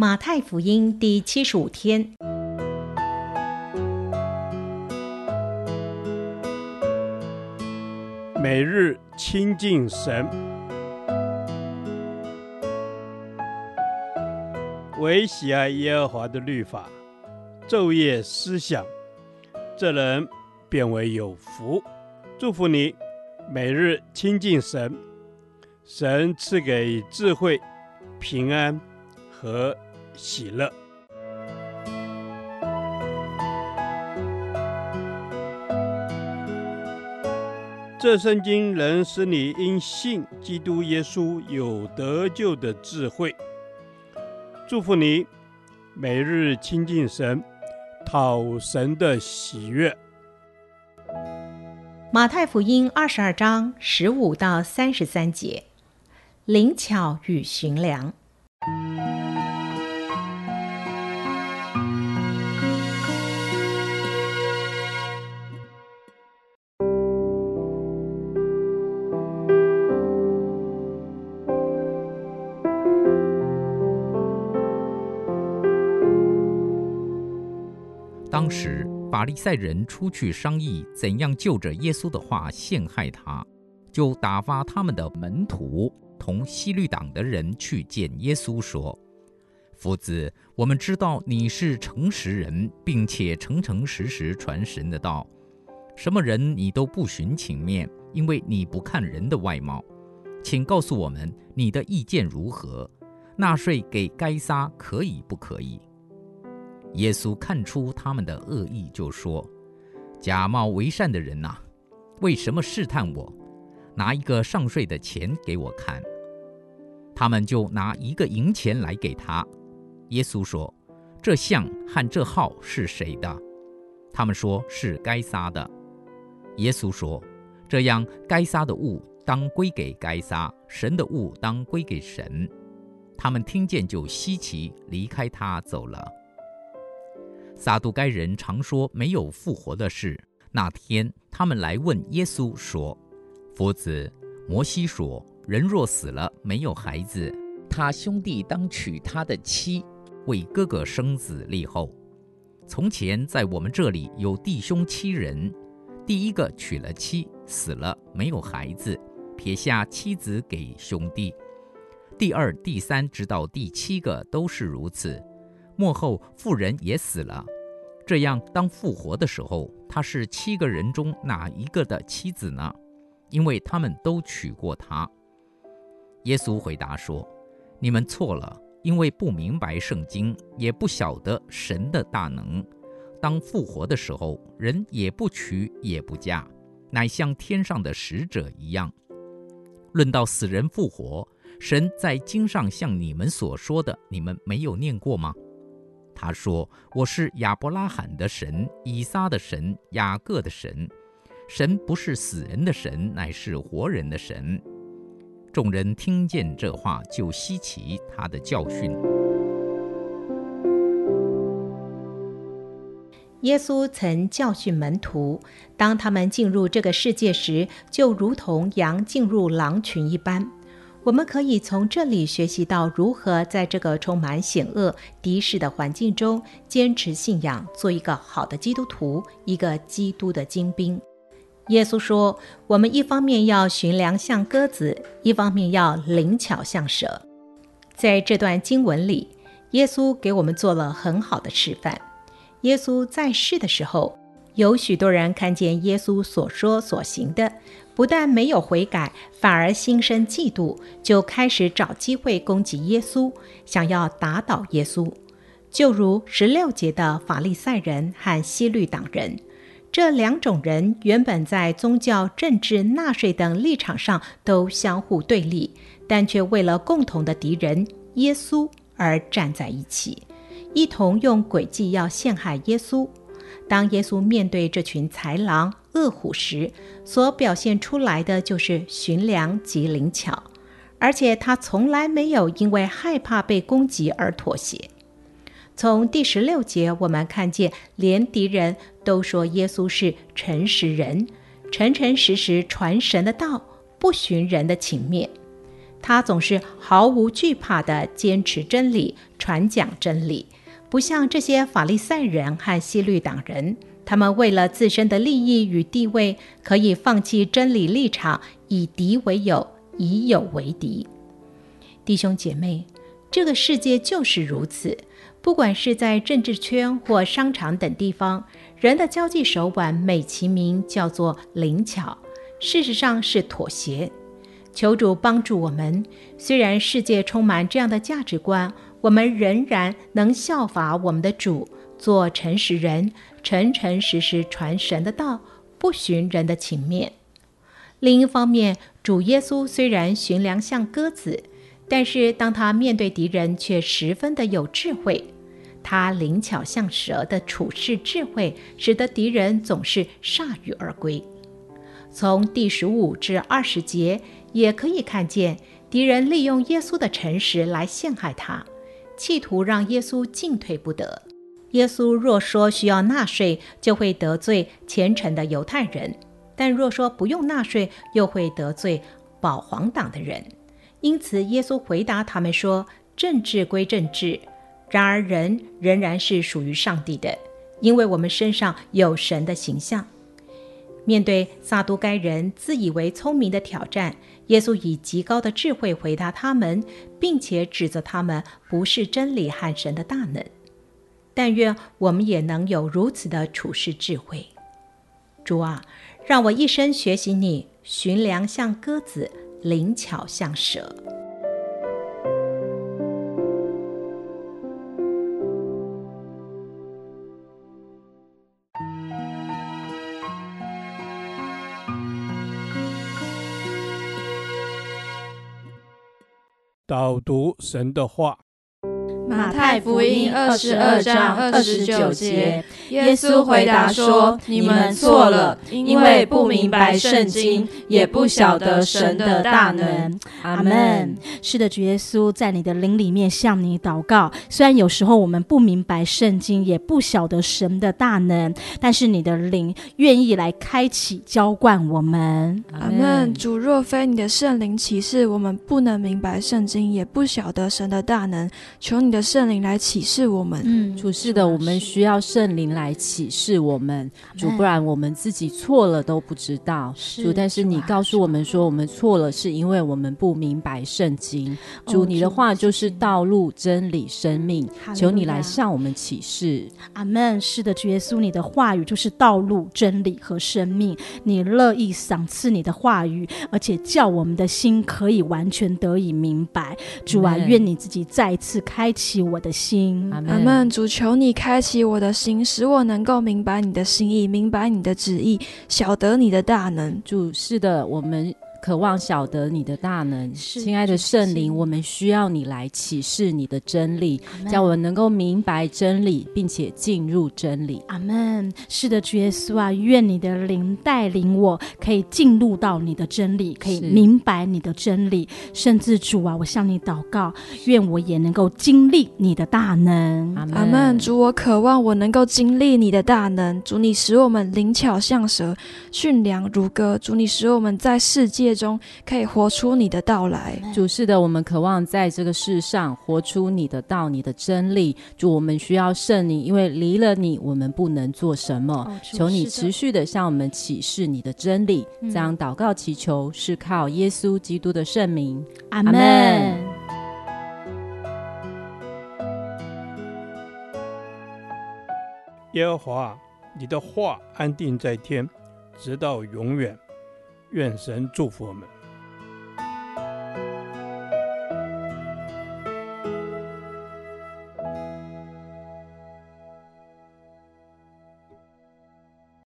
马太福音第七十五天，每日亲近神，惟喜爱耶和华的律法，昼夜思想，这人便为有福。祝福你，每日亲近神，神赐给智慧、平安和喜乐。这圣经能使你因信基督耶稣有得救的智慧。祝福你，每日亲近神，讨神的喜悦。马太福音二十二章十五到三十三节，灵巧与寻良。当时，法利赛人出去商议怎样就着耶稣的话陷害他，就打发他们的门徒同希律党的人去见耶稣，说：“夫子，我们知道你是诚实人，并且诚诚实实传神的道，什么人你都不徇情面，因为你不看人的外貌。请告诉我们你的意见如何？纳税给该撒可以不可以？”耶稣看出他们的恶意，就说：“假冒为善的人呐，为什么试探我？拿一个上税的钱给我看。”他们就拿一个银钱来给他。耶稣说：“这像和这号是谁的？”他们说是该撒的。耶稣说：“这样，该撒的物当归给该撒，神的物当归给神。”他们听见就稀奇，离开他走了。撒都该人常说没有复活的事。那天，他们来问耶稣说：“夫子，摩西说，人若死了没有孩子，他兄弟当娶他的妻，为哥哥生子立后。从前在我们这里有弟兄七人，第一个娶了妻，死了没有孩子，撇下妻子给兄弟。第二、第三直到第七个都是如此。”末后妇人也死了，这样当复活的时候，她是七个人中哪一个的妻子呢？因为他们都娶过她。耶稣回答说：“你们错了，因为不明白圣经，也不晓得神的大能。当复活的时候，人也不娶也不嫁，乃像天上的使者一样。论到死人复活，神在经上像你们所说的，你们没有念过吗？”他说：“我是亚伯拉罕的神，以撒的神，雅各的神。神不是死人的神，乃是活人的神。”众人听见这话，就稀奇他的教训。耶稣曾教训门徒，当他们进入这个世界时，就如同羊进入狼群一般。我们可以从这里学习到如何在这个充满险恶、敌视的环境中坚持信仰，做一个好的基督徒，一个基督的精兵。耶稣说：“我们一方面要寻良像鸽子，一方面要灵巧像蛇。”在这段经文里，耶稣给我们做了很好的示范。耶稣在世的时候，有许多人看见耶稣所说所行的。不但没有悔改，反而心生嫉妒，就开始找机会攻击耶稣，想要打倒耶稣。就如十六节的法利赛人和希律党人，这两种人原本在宗教、政治、纳税等立场上都相互对立，但却为了共同的敌人耶稣而站在一起，一同用诡计要陷害耶稣。当耶稣面对这群豺狼、恶虎时，所表现出来的就是寻良及灵巧，而且他从来没有因为害怕被攻击而妥协。从第十六节，我们看见连敌人都说耶稣是诚实人，诚诚实实传神的道，不徇人的情面。他总是毫无惧怕地坚持真理，传讲真理，不像这些法利赛人和希律党人，他们为了自身的利益与地位，可以放弃真理立场，以敌为友，以友为敌。弟兄姐妹，这个世界就是如此。不管是在政治圈或商场等地方，人的交际手腕美其名叫做灵巧，事实上是妥协。求主帮助我们，虽然世界充满这样的价值观，我们仍然能效法我们的主，做诚实人，诚诚实实传神的道，不徇人的情面。另一方面，主耶稣虽然驯良像鸽子。但是，当他面对敌人，却十分的有智慧。他灵巧像蛇的处事智慧，使得敌人总是铩羽而归。从第十五至二十节，也可以看见敌人利用耶稣的诚实来陷害他，企图让耶稣进退不得。耶稣若说需要纳税，就会得罪虔诚的犹太人；但若说不用纳税，又会得罪保皇党的人。因此，耶稣回答他们说：“政治归政治，然而人仍然是属于上帝的，因为我们身上有神的形象。”面对撒都该人自以为聪明的挑战，耶稣以极高的智慧回答他们，并且指责他们不是真理和神的大能。但愿我们也能有如此的处世智慧。主啊，让我一生学习你，寻良像鸽子。灵巧像蛇。导读神的话。马太福音二十二章二十九节，耶稣回答说：“你们错了，因为不明白圣经，也不晓得神的大能。”阿门。是的，主耶稣在你的灵里面向你祷告。虽然有时候我们不明白圣经，也不晓得神的大能，但是你的灵愿意来开启浇灌我们。阿门。主若非你的圣灵启示，我们不能明白圣经，也不晓得神的大能。求你的。圣灵来启示我们，嗯，主是的，我们需要圣灵来启示我们，主，不然我们自己错了都不知道，主。但是你告诉我们说，我们错了，是因为我们不明白圣经。主，你的话就是道路、真理、生命，求你来向我们启示。阿门。是的，主耶稣，你的话语就是道路、真理和生命。你乐意赏赐你的话语，而且叫我们的心可以完全得以明白。主啊，愿你自己再次开启。起我的心，阿门。主，求你开启我的心，使我能够明白你的心意，明白你的旨意，晓得你的大能。主，是的，我们。渴望晓得你的大能，亲爱的圣灵，我们需要你来启示你的真理，叫我们能够明白真理，并且进入真理。阿门。是的，主耶稣啊，愿你的灵带领我，可以进入到你的真理，可以明白你的真理。甚至主啊，我向你祷告，愿我也能够经历你的大能。阿门。主，我渴望我能够经历你的大能。主，你使我们灵巧像蛇，驯良如鸽。主，你使我们在世界。中可以活出你的道来，主，是的，我们渴望在这个世上活出你的道，你的真理。主，我们需要圣灵，因为离了你，我们不能做什么。哦、求你持续的向我们启示你的真理。这样祷告祈求，是靠耶稣基督的圣名。阿门。耶和华，你的话安定在天，直到永远。愿神祝福我们。